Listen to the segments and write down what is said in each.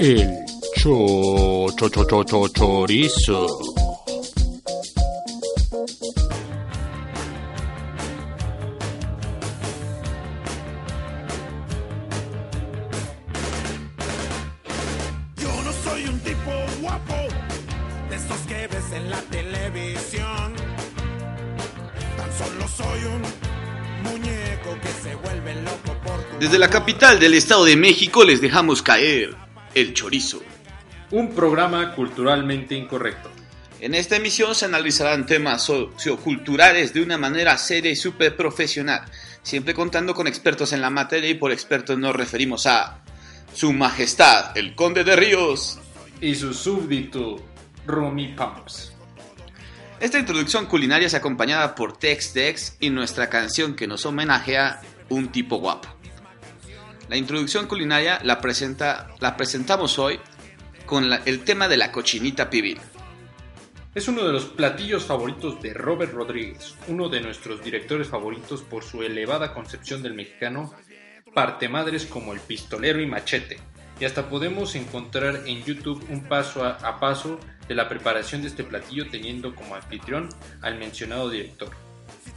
El cho, cho, cho, cho, cho, chorizo. Yo no soy un tipo guapo de esos que ves en la televisión. Tan solo soy un muñeco que se vuelve loco por tu Desde la capital del Estado de México les dejamos caer el chorizo. Un programa culturalmente incorrecto. En esta emisión se analizarán temas socioculturales de una manera seria y súper profesional, siempre contando con expertos en la materia y por expertos nos referimos a Su Majestad, el Conde de Ríos. Y su súbdito, Rumi Pumps. Esta introducción culinaria es acompañada por Tex Tex y nuestra canción que nos homenajea Un tipo guapo. La introducción culinaria la, presenta, la presentamos hoy con el tema de la cochinita pibil. Es uno de los platillos favoritos de Robert Rodríguez, uno de nuestros directores favoritos por su elevada concepción del mexicano, parte madres como el pistolero y machete. Y hasta podemos encontrar en YouTube un paso a, a paso de la preparación de este platillo teniendo como anfitrión al mencionado director.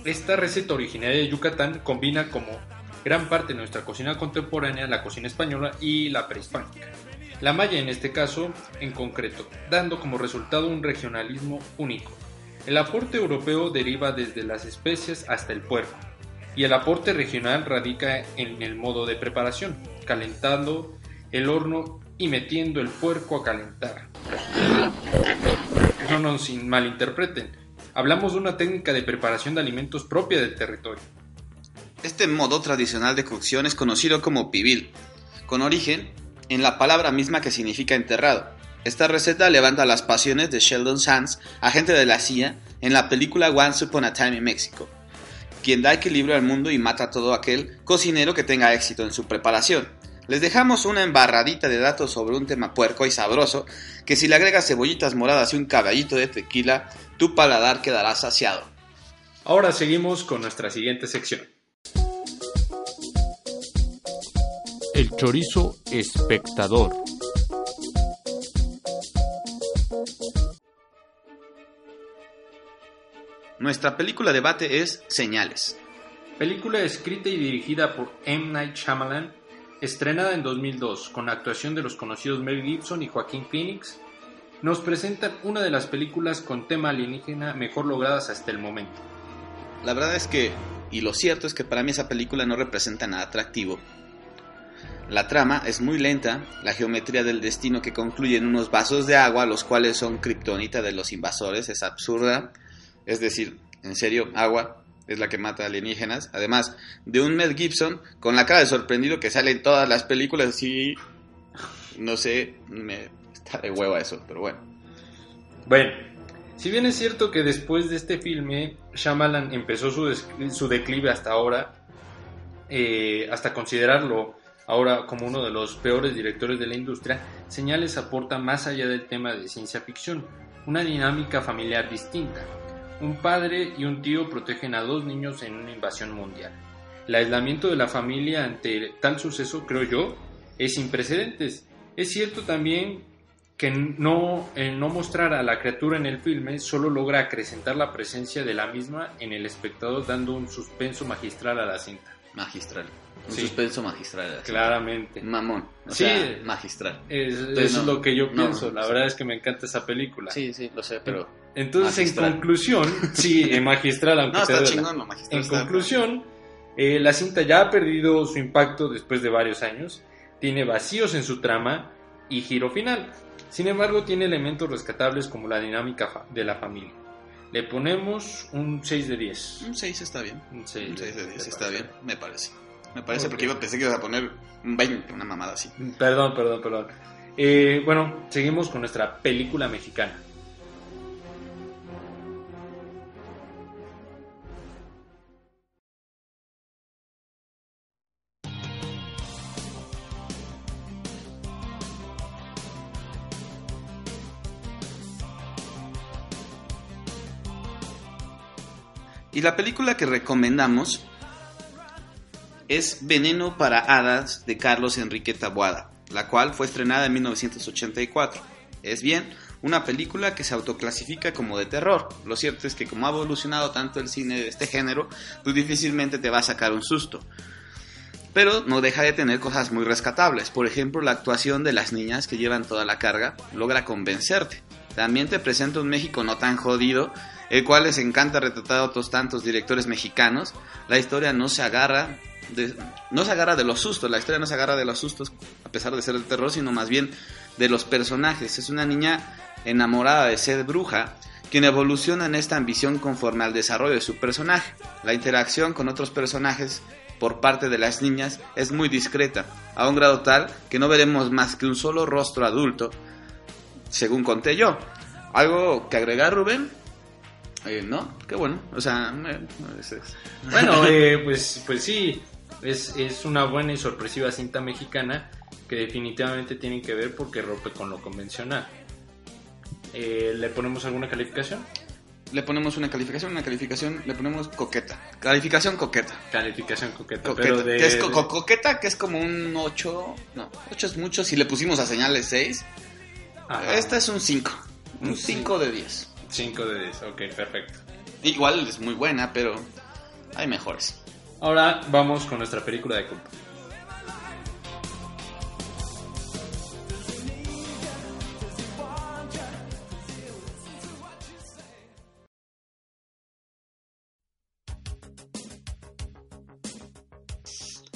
Esta receta originaria de Yucatán combina como gran parte de nuestra cocina contemporánea la cocina española y la prehispánica. La maya en este caso en concreto, dando como resultado un regionalismo único. El aporte europeo deriva desde las especias hasta el puerco, y el aporte regional radica en el modo de preparación, calentando el horno y metiendo el puerco a calentar. No nos malinterpreten, hablamos de una técnica de preparación de alimentos propia del territorio. Este modo tradicional de cocción es conocido como pibil, con origen en la palabra misma que significa enterrado. Esta receta levanta las pasiones de Sheldon Sands, agente de la CIA, en la película Once Upon a Time in Mexico, quien da equilibrio al mundo y mata a todo aquel cocinero que tenga éxito en su preparación. Les dejamos una embarradita de datos sobre un tema puerco y sabroso, que si le agregas cebollitas moradas y un caballito de tequila, tu paladar quedará saciado. Ahora seguimos con nuestra siguiente sección. El chorizo espectador. Nuestra película debate es Señales. Película escrita y dirigida por M. Night Shyamalan, estrenada en 2002 con la actuación de los conocidos Mel Gibson y Joaquín Phoenix, nos presentan una de las películas con tema alienígena mejor logradas hasta el momento. La verdad es que, y lo cierto es que para mí esa película no representa nada atractivo. La trama es muy lenta, la geometría del destino que concluye en unos vasos de agua, los cuales son kriptonita de los invasores, es absurda. Es decir, en serio, agua es la que mata alienígenas. Además de un Mel Gibson con la cara de sorprendido que sale en todas las películas y no sé, me está de hueva eso, pero bueno. Bueno, si bien es cierto que después de este filme Shyamalan empezó su, su declive hasta ahora, eh, hasta considerarlo ahora como uno de los peores directores de la industria, Señales aporta más allá del tema de ciencia ficción, una dinámica familiar distinta. Un padre y un tío protegen a dos niños en una invasión mundial. El aislamiento de la familia ante tal suceso, creo yo, es sin precedentes. Es cierto también que no, el no mostrar a la criatura en el filme solo logra acrecentar la presencia de la misma en el espectador dando un suspenso magistral a la cinta. Magistral. Un Sí. suspenso magistral. así. Claramente. Mamón. O Sí. sea, magistral. Es- Entonces, eso es lo que yo no, pienso. la verdad es que me encanta esa película. Sí, sí, lo sé, pero. Entonces, Magistral. en conclusión, sí, magistral, aunque No, está chingón, no, magistral. En está- conclusión, eh, la cinta ya ha perdido su impacto después de varios años, tiene vacíos en su trama y giro final. Sin embargo, tiene elementos rescatables como la dinámica de la familia. Le ponemos un 6 de 10. Un 6 está bien. Un 6 Un 6 de 10 está bien, me parece. Me parece Ok. porque yo pensé que ibas a poner un 20, una mamada así. Perdón, perdón, perdón. Eh, bueno, seguimos con nuestra película mexicana. Y la película que recomendamos es Veneno para Hadas de Carlos Enrique Taboada, la cual fue estrenada en 1984. Es bien, una película que se autoclasifica como de terror. Lo cierto es que como ha evolucionado tanto el cine de este género, pues difícilmente te va a sacar un susto. Pero no deja de tener cosas muy rescatables. Por ejemplo, la actuación de las niñas que llevan toda la carga logra convencerte. También te presenta un México no tan jodido, el cual les encanta retratar a otros tantos directores mexicanos. La historia no se agarra de, no se agarra de los sustos, la historia no se agarra de los sustos a pesar de ser el terror, sino más bien de los personajes. Es una niña enamorada de ser bruja, quien evoluciona en esta ambición conforme al desarrollo de su personaje. La interacción con otros personajes por parte de las niñas es muy discreta, a un grado tal que no veremos más que un solo rostro adulto, según conté yo. ¿Algo que agregar, Rubén? Eh, no, qué bueno. O sea, eh, es- es- Bueno, eh, pues, pues sí, es, es una buena y sorpresiva cinta mexicana que definitivamente tienen que ver porque rompe con lo convencional. Eh, ¿Le ponemos alguna calificación? le ponemos una calificación, una calificación, le ponemos coqueta. Calificación coqueta. Calificación coqueta, Coqueta. pero de... que es co- co- coqueta, que es como un 8. No, 8 es mucho. Si le pusimos a señales 6, Ajá, esta es un 5. Un Un 5 de 10. 5 de 10, ok, perfecto. Igual es muy buena, pero hay mejores. Ahora vamos con nuestra película de culto.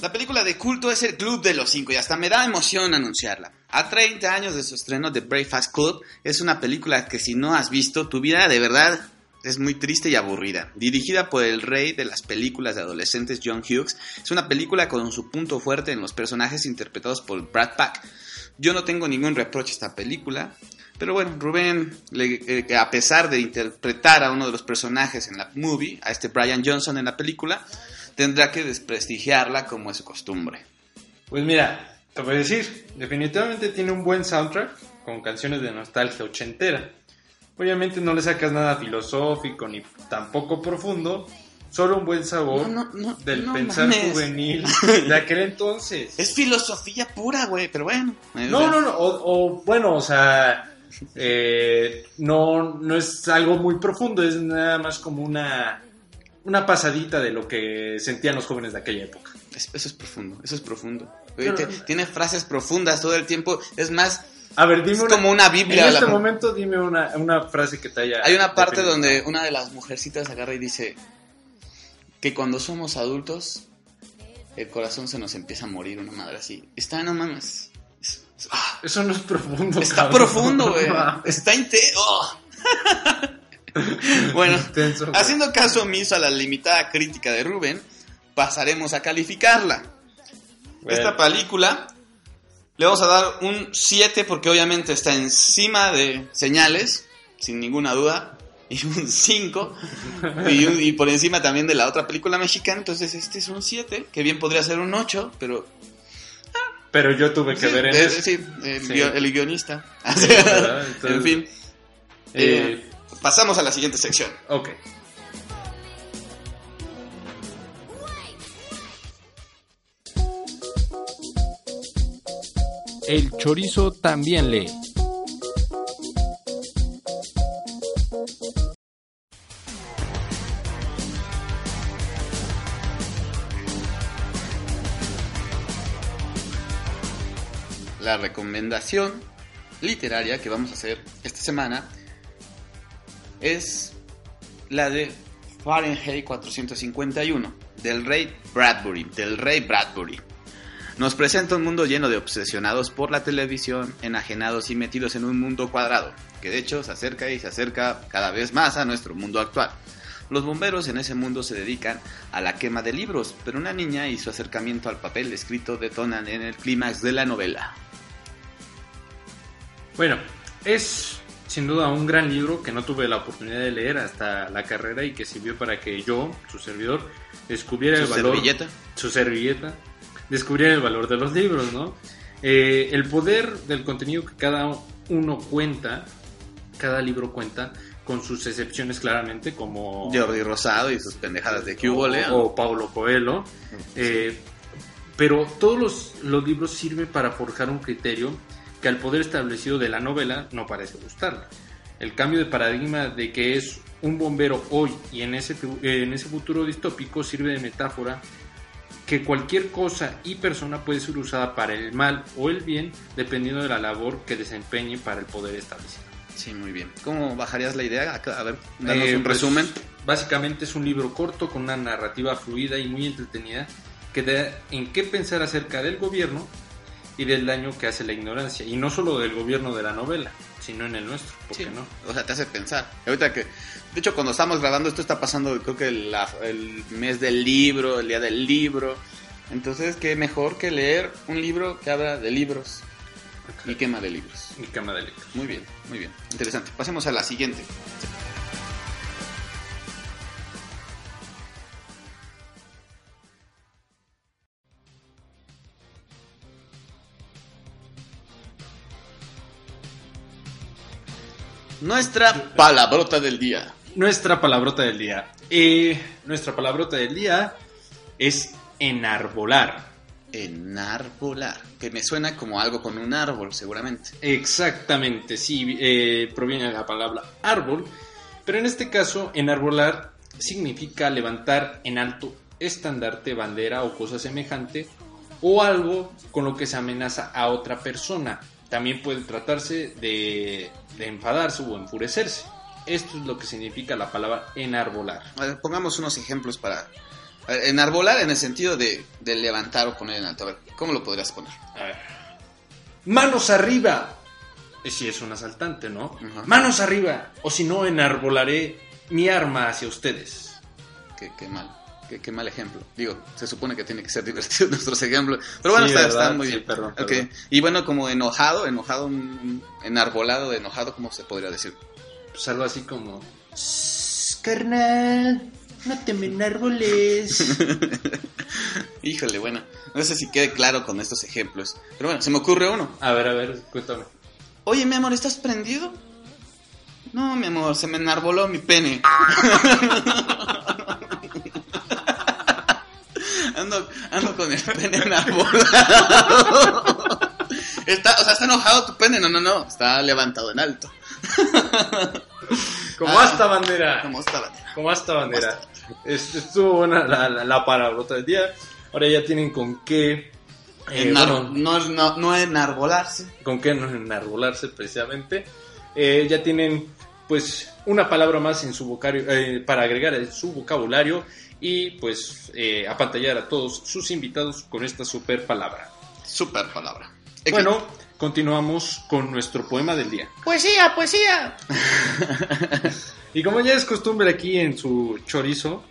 La película de culto es El Club de los Cinco y hasta me da emoción anunciarla. A 30 años de su estreno, The Breakfast Club es una película que si no has visto, tu vida de verdad es muy triste y aburrida. Dirigida por el rey de las películas de adolescentes John Hughes, es una película con su punto fuerte en los personajes interpretados por Brad Pack. Yo no tengo ningún reproche a esta película, pero bueno, Rubén, eh, a pesar de interpretar a uno de los personajes en la movie, a este Brian Johnson en la película, tendrá que desprestigiarla como es su costumbre. Pues mira, te voy a decir, definitivamente tiene un buen soundtrack con canciones de nostalgia ochentera. Obviamente no le sacas nada filosófico ni tampoco profundo, solo un buen sabor No, no, no, del pensar mames. juvenil de aquel entonces. Es filosofía pura, güey, pero bueno. No, no, no, o, o, bueno, o sea, eh, no, no es algo muy profundo, es nada más como una, una pasadita de lo que sentían los jóvenes de aquella época. Es- Eso es profundo, eso es profundo. Pero- Te- Tiene frases profundas todo el tiempo. Es más, A ver, dime es una, como una Biblia. en la- este momento dime una, una frase que te haya... Hay una parte definido. donde una de las mujercitas agarra y dice que cuando somos adultos el corazón se nos empieza a morir, una madre así. Está, no mames. Es- es- ah, Eso no es profundo. está cabrón. profundo, güey. Está intenso. bueno, Intenso, güey. haciendo caso omiso a la limitada crítica de Rubén, pasaremos a calificarla. Bueno, Esta película le vamos a dar un 7 porque obviamente está encima de señales, sin ninguna duda, y un 5, y, un- y por encima también de la otra película mexicana, entonces este es un 7, que bien podría ser un 8, pero... Pero yo tuve que sí, ver en eh, eso. sí, el, Sí. guio- el guionista. en fin, Eh, eh, pasamos a la siguiente sección. ok. El chorizo también lee. La recomendación literaria que vamos a hacer esta semana es la de Fahrenheit 451 del rey Bradbury, del rey Bradbury. Nos presenta un mundo lleno de obsesionados por la televisión, enajenados y metidos en un mundo cuadrado, que de hecho se acerca y se acerca cada vez más a nuestro mundo actual. Los bomberos en ese mundo se dedican a la quema de libros, pero una niña y su acercamiento al papel escrito detonan en el clímax de la novela. Bueno, es sin duda un gran libro que no tuve la oportunidad de leer hasta la carrera y que sirvió para que yo, su servidor, descubriera el ¿Su valor. servilleta? Su servilleta. Descubriera el valor de los libros, ¿no? Eh, el poder del contenido que cada uno cuenta, cada libro cuenta, con sus excepciones claramente, como. Jordi Rosado y sus pendejadas de Cubo León. o Paulo Coelho. Eh, pero todos los, los libros sirven para forjar un criterio que al poder establecido de la novela no parece gustarle. El cambio de paradigma de que es un bombero hoy y en ese, en ese futuro distópico sirve de metáfora que cualquier cosa y persona puede ser usada para el mal o el bien dependiendo de la labor que desempeñe para el poder establecido. Sí, muy bien. ¿Cómo bajarías la idea? A ver, danos Eh, un pues, resumen. Básicamente es un libro corto con una narrativa fluida y muy entretenida que da en qué pensar acerca del gobierno y del daño que hace la ignorancia. Y no solo del gobierno de la novela, sino en el nuestro. ¿Por Sí, qué no? O sea, te hace pensar. Y ahorita que, de hecho, cuando estamos grabando esto está pasando, creo que la- el mes del libro, el día del libro. Entonces, qué mejor que leer un libro que habla de libros y quema de libros. Mi cama de lectura. Muy bien, muy bien. Interesante. Pasemos a la siguiente. Nuestra palabrota del día. Nuestra palabrota del día. Eh, nuestra palabrota del día es enarbolar. Enarbolar. Que me suena como algo con un árbol, seguramente. Exactamente, sí, eh, proviene de la palabra árbol, pero en este caso, enarbolar significa levantar en alto estandarte, bandera o cosa semejante, o algo con lo que se amenaza a otra persona. También puede tratarse de, de enfadarse o enfurecerse. Esto es lo que significa la palabra enarbolar. Ver, pongamos unos ejemplos para... ver, enarbolar en el sentido de, de levantar o poner en alto. A ver, ¿cómo lo podrías poner? A ver. Manos arriba. Eh, Si es un asaltante, ¿no? Manos arriba. O si no, enarbolaré mi arma hacia ustedes. Qué, qué mal. Qué, qué mal ejemplo. Digo, se supone que tiene que ser divertido nuestros ejemplos. Pero bueno, Sí, está, ¿verdad? está muy Sí, bien. perdón, Ok. perdón. Y bueno, como enojado, enojado, enarbolado, enojado, ¿cómo se podría decir? Pues algo así como... Carnal, no te me enarboles. Híjole, bueno, no sé si quede claro con estos ejemplos. Pero bueno, se me ocurre uno. A ver, a ver, cuéntame. Oye, mi amor, ¿estás prendido? No, mi amor, se me enarboló mi pene. ando, ando con el pene enarbolado. Está, o sea, está enojado tu pene. No, no, no. Está levantado en alto. Como Ah. hasta bandera. ¿Cómo está bandera? Como hasta bandera. Es- Estuvo buena la, la, la palabrota del día. Ahora ya tienen con qué... eh, bueno, no, no, no enarbolarse. con qué no enarbolarse precisamente. Eh, ya tienen pues una palabra más en su vocabulario, eh, para agregar en su vocabulario y pues eh, apantallar a todos sus invitados con esta super palabra. Super palabra. Bueno, continuamos con nuestro poema del día. Poesía, poesía. Y como ya es costumbre aquí en su chorizo,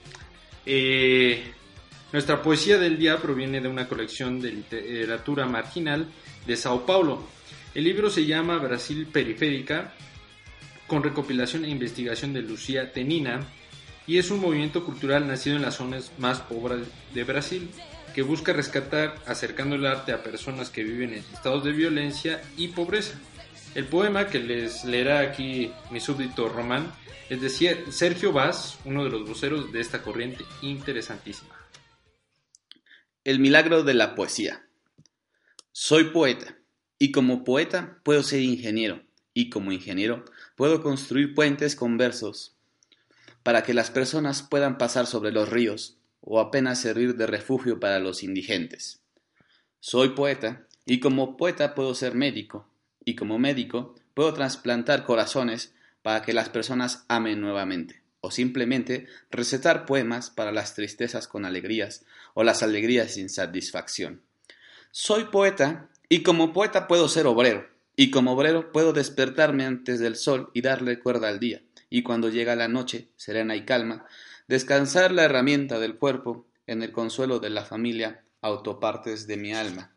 eh, nuestra poesía del día proviene de una colección de literatura marginal de Sao Paulo. El libro se llama Brasil Periférica, con recopilación e investigación de Lucía Tenina, y es un movimiento cultural nacido en las zonas más pobres de Brasil, que busca rescatar acercando el arte a personas que viven en estados de violencia y pobreza. El poema que les leerá aquí mi súbdito Román es de Sergio Vaz, uno de los voceros de esta corriente interesantísima. El milagro de la poesía. Soy poeta, y como poeta puedo ser ingeniero, y como ingeniero puedo construir puentes con versos, para que las personas puedan pasar sobre los ríos, o apenas servir de refugio para los indigentes. Soy poeta, y como poeta puedo ser médico, y como médico puedo trasplantar corazones para que las personas amen nuevamente, o simplemente recetar poemas para las tristezas con alegrías, o las alegrías sin satisfacción. Soy poeta, y como poeta puedo ser obrero, y como obrero puedo despertarme antes del sol y darle cuerda al día, y cuando llega la noche, serena y calma, descansar la herramienta del cuerpo en el consuelo de la familia, autopartes de mi alma.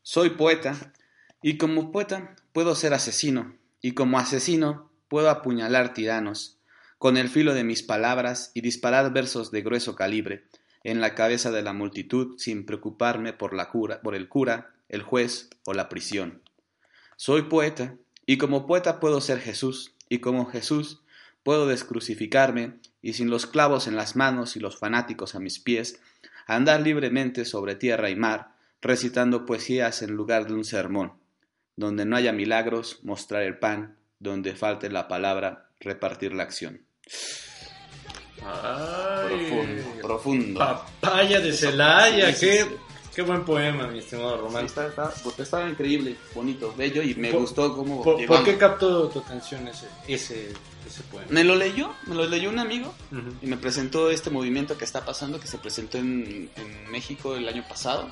Soy poeta, y como poeta puedo ser asesino, y como asesino puedo apuñalar tiranos, con el filo de mis palabras y disparar versos de grueso calibre en la cabeza de la multitud sin preocuparme por la cura, por el cura, el juez o la prisión. Soy poeta, y como poeta puedo ser Jesús, y como Jesús puedo descrucificarme y sin los clavos en las manos y los fanáticos a mis pies, andar libremente sobre tierra y mar, recitando poesías en lugar de un sermón, donde no haya milagros, mostrar el pan, donde falte la palabra, repartir la acción. profundo, profundo. Papaya de Celaya, qué, qué buen poema, mi estimado Román. Está, está, está increíble, bonito, bello y me Por- gustó cómo ¿Por, qué captó tu atención ese, ese, ese poema? Me lo leyó, me lo leyó un amigo y me presentó este movimiento que está pasando, que se presentó en, en México el año pasado.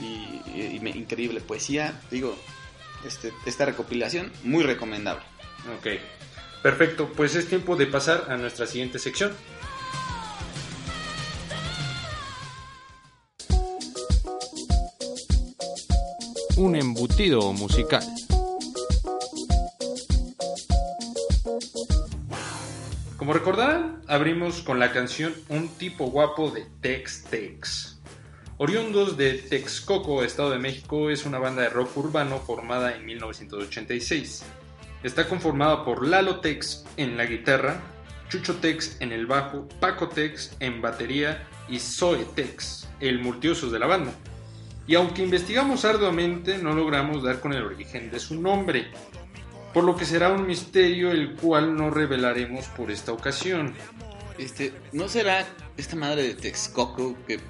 Y- y me- increíble poesía. Digo, este, esta recopilación muy recomendable. Ok, perfecto. Pues es tiempo de pasar a nuestra siguiente sección. Un embutido musical. Como recordarán, abrimos con la canción Un tipo guapo de Tex Tex. Oriundos de Texcoco, Estado de México, es una banda de rock urbano formada en 1986. Está conformada por Lalo Tex en la guitarra, Chucho Tex en el bajo, Paco Tex en batería y Zoe Tex, el multiusos de la banda. Y aunque investigamos arduamente, no logramos dar con el origen de su nombre, por lo que será un misterio el cual no revelaremos por esta ocasión. Este, ¿no será esta madre de Texcoco que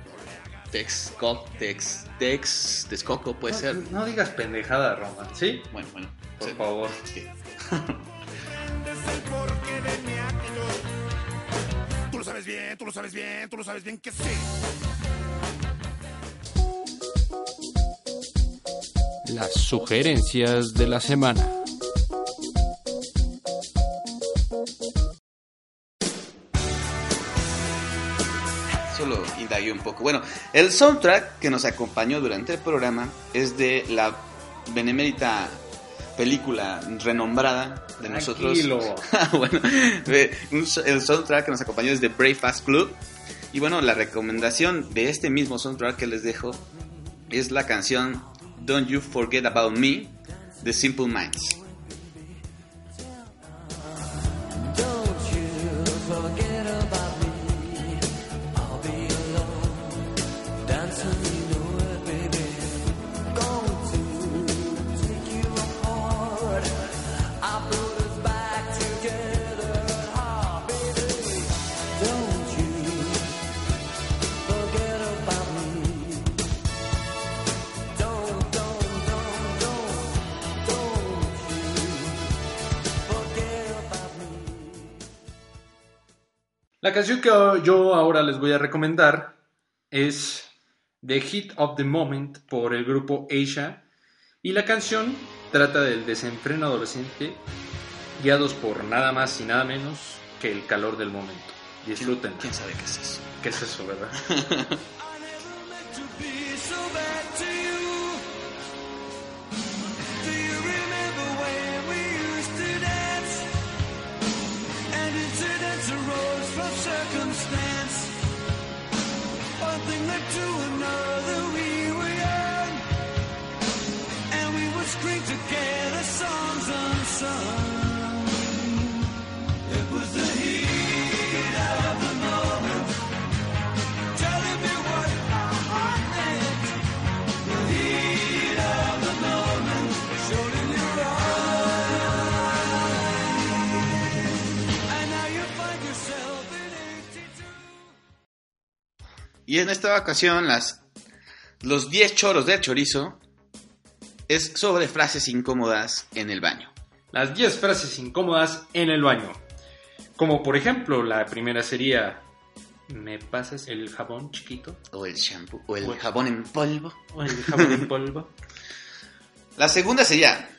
Texcoco, Tex, Tex, Texcoco puede ser? No, digas pendejada, Roman, ¿sí? Bueno, bueno. Por sí. favor. Sí. es el porqué de mi actitud. Tú lo sabes bien, tú lo sabes bien, tú lo sabes bien que sí. Las sugerencias de la semana. Solo indagué un poco. Bueno, el soundtrack que nos acompañó durante el programa es de la benemérita película renombrada de nosotros. Tranquilo. bueno, el soundtrack que nos acompañó es de Brave Fast Club. Y bueno, la recomendación de este mismo soundtrack que les dejo es la canción Don't You Forget About Me The Simple Minds. La canción que yo ahora les voy a recomendar es The Hit of the Moment por el grupo Asia y la canción trata del desenfreno adolescente guiados por nada más y nada menos que el calor del momento. Disfruten. ¿Quién sabe qué es eso? ¿Qué es eso, verdad? Y en esta ocasión, las, los 10 choros de chorizo es sobre frases incómodas en el baño. Las 10 frases incómodas en el baño. Como por ejemplo, la primera sería ¿Me pasas el jabón chiquito? O el shampoo, o el jabón en polvo. ¿O el jabón en polvo? La segunda sería,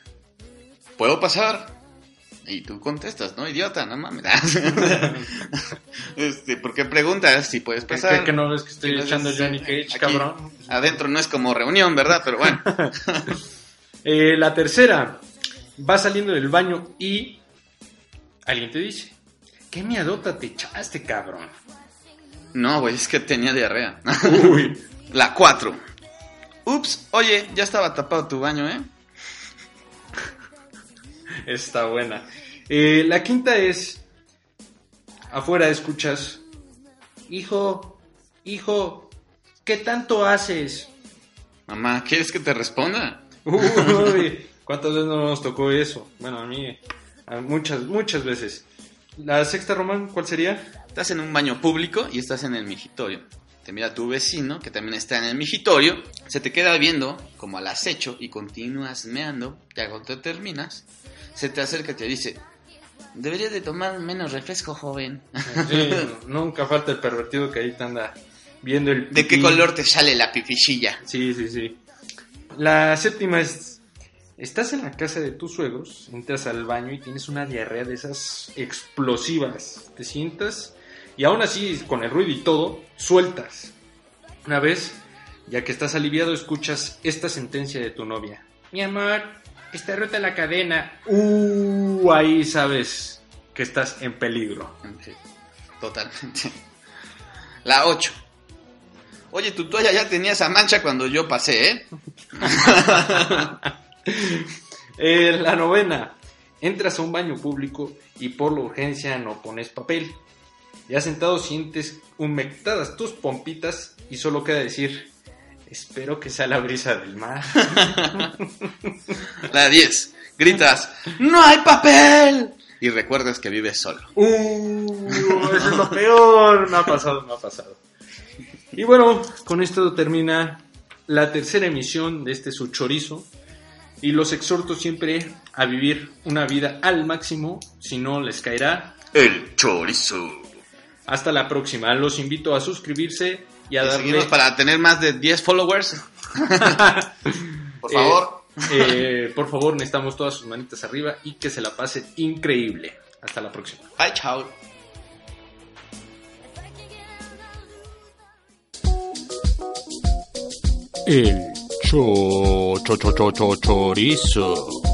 ¿puedo pasar? Y tú contestas, ¿no? Idiota, no mames. este, ¿Por qué preguntas si puedes ¿Qué, pasar? qué no ves que estoy Que echando Johnny Cage, aquí, cabrón? Adentro no es como reunión, ¿verdad? Pero bueno. Eh, la tercera, va saliendo del baño y alguien te dice, ¿qué miadota te echaste, cabrón? No, güey, es que tenía diarrea. Uy, La 4. Ups, oye, ya estaba tapado tu baño, ¿eh? está buena. Eh, la quinta es, afuera escuchas, hijo, hijo, ¿qué tanto haces? Mamá, ¿quieres que te responda? Uy, ¿cuántas veces no nos tocó eso? Bueno, a mí, a muchas, muchas veces. La sexta, Román, ¿cuál sería? Estás en un baño público y estás en el migitorio. Te mira tu vecino, que también está en el migitorio, se te queda viendo como al acecho y continúas meando, ya cuando te terminas, se te acerca y te dice, deberías de tomar menos refresco, joven. Sí, nunca falta el pervertido que ahí te anda viendo el... ¿De qué color te sale la pipichilla? Sí, sí, sí. La séptima es, estás en la casa de tus suegros, entras al baño y tienes una diarrea de esas explosivas. Te sientas y aún así, con el ruido y todo, sueltas. Una vez, ya que estás aliviado, escuchas esta sentencia de tu novia. Mi amor, está rota la cadena. Uh, ahí sabes que estás en peligro. Totalmente. La 8. Oye, tu toalla ya tenía esa mancha cuando yo pasé, ¿eh? Eh, la novena. Entras a un baño público y por la urgencia no pones papel. Ya sentado sientes humectadas tus pompitas y solo queda decir, espero que sea la brisa del mar. La 10. Gritas, ¡No hay papel! Y recuerdas que vives solo. ¡Uh! Eso es lo peor. Me ha pasado, me ha pasado. Y bueno, con esto termina la tercera emisión de este su chorizo. Y los exhorto siempre a vivir una vida al máximo, si no les caerá El chorizo. Hasta la próxima. Los invito a suscribirse y a Y darle. seguimos para tener más de 10 followers. Por Eh, favor. eh, por favor, necesitamos todas sus manitas arriba y que se la pasen increíble. Hasta la próxima. Bye, chao. El cho, cho, cho, cho, cho, chorizo.